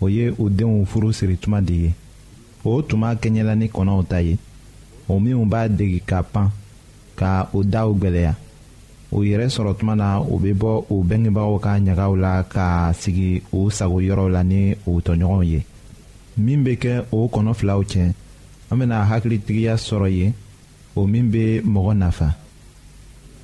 o ye u denw furu siri tuma de ye o tuma kɛɲɛla ni kɔnɔw ta ye o minnu b'a degi ka pan ka u daw gwɛlɛya u yɛrɛ sɔrɔ tuma na u bɛ bɔ u bɛngebagaw ka ɲagaw la ka sigi u sago yɔrɔw la ni u tɔɲɔgɔnw ye min bɛ kɛ o kɔnɔ filaw cɛ an bɛna hakilitigiya sɔrɔ yen o min bɛ mɔgɔ nafa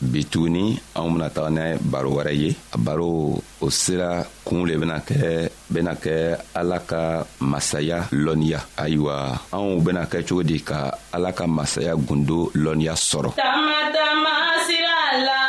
bi tuguni anw bena taga ni baro wɛrɛ ye a baro o sira kuun le bena kɛ bena kɛ ala ka masaya lɔnniya ayiwa anw bena kɛ cogo di ka ala ka masaya gundo lɔnniya sɔrɔ tama tama sira la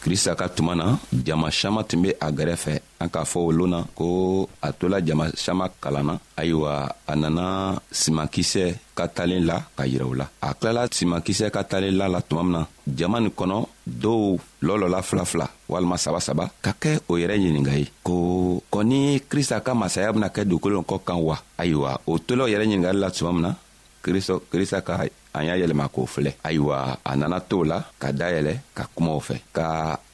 krista ka tuma na jama siaman tun be a gɛrɛfɛ an k'a fɔ olu na ko a tola jama siaman kalanna ayiwa a nana simankisɛ ka talen la ka yirɛ u la a tilala simankisɛ ka talen la la tuma min na jama nin kɔnɔ dɔw lɔlɔla fila fila walima saba saba ka kɛ o yɛrɛ ɲininga ye ko kɔni krista ka masaya bena kɛ dugukolo kɔ kan wa ayiwa o tola o yɛrɛ ɲiningari la tuma min na kristo krista ka a y'a yɛlɛma k'o filɛ ayiwa a nana to la ka dayɛlɛ ka kumaw fɛ ka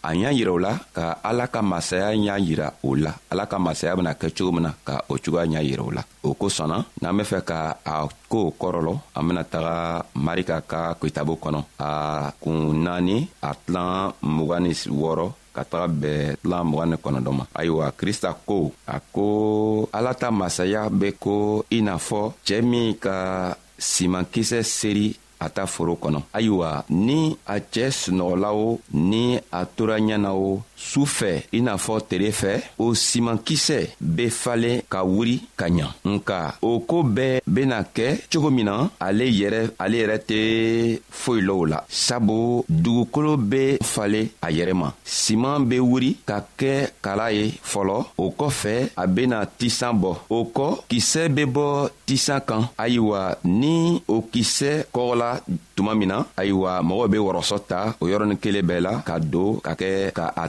a y'a yira o la ka ala ka masaya y'a yira o la ala ka masaya bena kɛ cogo min na ka o cogoya y'a yira o la o kosɔnna n'an be fɛ ka a koo kɔrɔlɔ an bena taga marika ka kitabo kɔnɔ a kun naani a tilan mugan ni wɔɔrɔ ka taga bɛɛ tila mugan ni kɔnɔdɔ ma ayiwa krista ko a ko ala ta masaya be ko i n'a fɔ cɛɛ min ka simankisɛ seri a ta foro kɔnɔ ayiwa ni a cɛɛ sunɔgɔla o ni a tora ɲɛ na o su fɛ i n'a fɔ tere fɛ o simankisɛ be falen ka wuri ka ɲa nka o koo bɛɛ bena kɛ cogo min na ale yɛrɛ ale yɛrɛ tɛ foyi low la sabu dugukolo be fale a yɛrɛ ma siman be wuri ka kɛ kala ye fɔlɔ o kɔfɛ a bena tisan bɔ o kɔ kisɛ be bɔ tisan kan ayiwa ni o kisɛ kɔgɔla tuma min na ayiwa mɔgɔw be wɔrɔsɔ ta o yɔrɔnin kelen bɛɛ la ka don ka kɛ ka a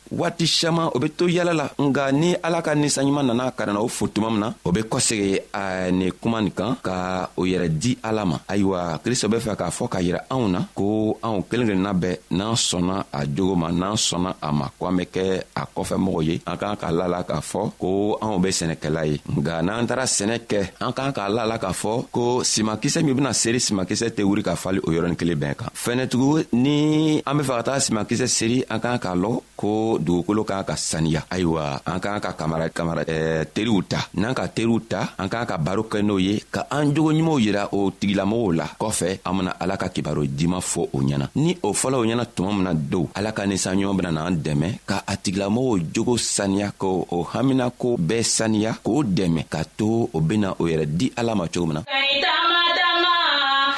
waati siaman o be to yala la nga ni ala ka ninsanɲuman nana ka nana o fo tuma min na o be kɔsegi a ni kuma nin kan ka o yɛrɛ di ala ma ayiwa kristo be fɛ k'a fɔ k'a yira anw na ko anw kelen kelenna bɛɛ n'an sɔnna a jogo ma n'an sɔnna a ma ko an be kɛ a kɔfɛ mɔgɔ ye an k'an k'a la la k'a fɔ ko anw be sɛnɛkɛla ye nga n'an taara sɛnɛ kɛ an k'an k'a la la k'a fɔ ko simakisɛ min bena seri simakisɛ tɛ wuri ka fali o yɔrɔnin kelen bɛɛ kan fɛnɛtugu ni an be fɛ ka taga simakisɛ seri an k'an k'a lɔ ko dugukolo k'an ka saniya ayiwa an k'an ka kamara kamara eh, teriw ta n'an ka teriw ta an k'an ka baro kɛ n'o ye ka an jogo ɲumanw yira o tigilamɔgɔw la kɔfɛ an bena ala ka kibaro diman fɔ o ɲɛna ni o fɔlɔw ɲɛna tuma mina dow ala ka ninsanɲɔgɔn bena n'an dɛmɛ ka a tigilamɔgɔw jogo saniya ko o haminako bɛɛ saniya k'o dɛmɛ ka to o bena o yɛrɛ di ala ma cogo min na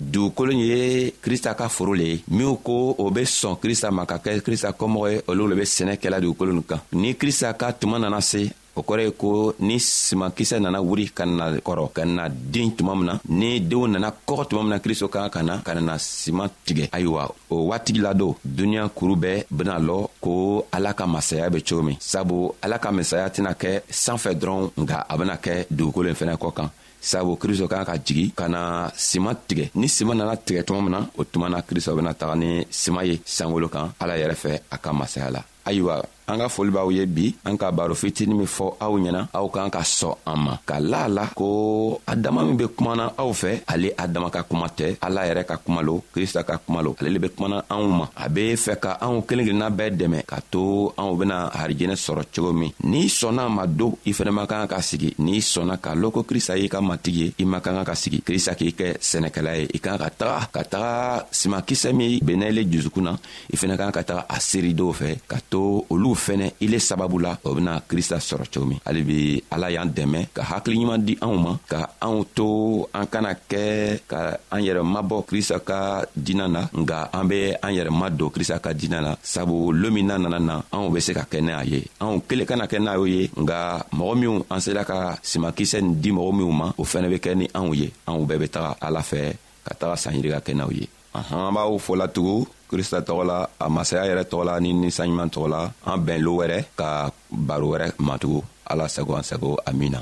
dugukolo ye krista ka foro le ye minw ko o be sɔn krista ma ka kɛ krista kɔmɔgɔ ye olu le be sɛnɛ kɛla dugukolo nin kan ni krista ka tuma nana se o kɔrɔ ye ko ni simakisɛ nana wuri ka na kɔrɔ ka na den tuma min na ni denw nana kɔgɔ tuma min na kristo ka ka na ka nana siman tigɛ ayiwa o waati ladon duniɲa kuru bɛɛ bena lɔ ko ala ka masaya be cogo min sabu ala ka masaya tɛna kɛ san fɛ dɔrɔn nka a bena kɛ dugukolo ye fɛnɛ kɔ kan sabu kristo kan ka jigi ka na sima tigɛ ni sima nana tigɛ tuma min na o tuma na kristo bɛna taga ni sima ye sankolo kan ala yɛrɛ fɛ a ka masaya la ayiwa an ka foli b'aw ye bi an ka baro fitini min fɔ aw ɲɛna aw kan ka sɔn an ma ka la a la ko a dama min be kumana aw fɛ ale a dama ka kuma tɛ ala yɛrɛ ka kuma lo krista ka kuma lo ale le be kumana anw ma a be fɛ ka anw kelen kelenna bɛɛ dɛmɛ k'a to anw bena harijɛnɛ sɔrɔ cogo min n'i sɔnna ma don i fɛnɛ man kan ka sigi n'i sɔnna ka lɔn ko krista y'i ka matigi ye i man kan ka sigi krista k'i kɛ sɛnɛkɛla ye i kan ka taga ka taga simakisɛ min benɛle jusukun na i fɛnɛ kan ka taga a seeri dɔw fɛ ka to olu fɛnɛ ile sababu la o bena krista sɔrɔ cogo min halibi ala y'an dɛmɛ ka hakili ɲuman di anw ma ka anw to an kana kɛ ka an yɛrɛ mabɔ krista ka diina na nga an be an yɛrɛ ma don krista ka diinɛ la sabu loon min n'a nana na anw be se ka kɛ n'a ye anw kelen kana kɛ n'a ye nka mɔgɔ minw an sera ka simakisɛ nin di mɔgɔ minw ma o fɛnɛ be kɛ ni anw ye anw bɛɛ be taga ala fɛ ka taga sanyiri ka kɛ n'aw ye an b'aw folatugun krista tɔgɔ la a masaya yɛrɛ tɔgɔ la ni ninsanɲuman tɔgɔ la an bɛn lo wɛrɛ ka baro wɛrɛ matugu ala sago an sago amina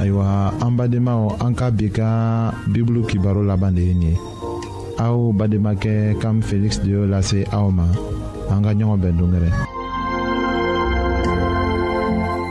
ayiwa an badenmaw an ka bi ka bibulu kibaro laban de ye nin ye aw bademakɛ kam feliksi de y'o lase aw ma an ka ɲɔgɔn bɛn dongɛrɛ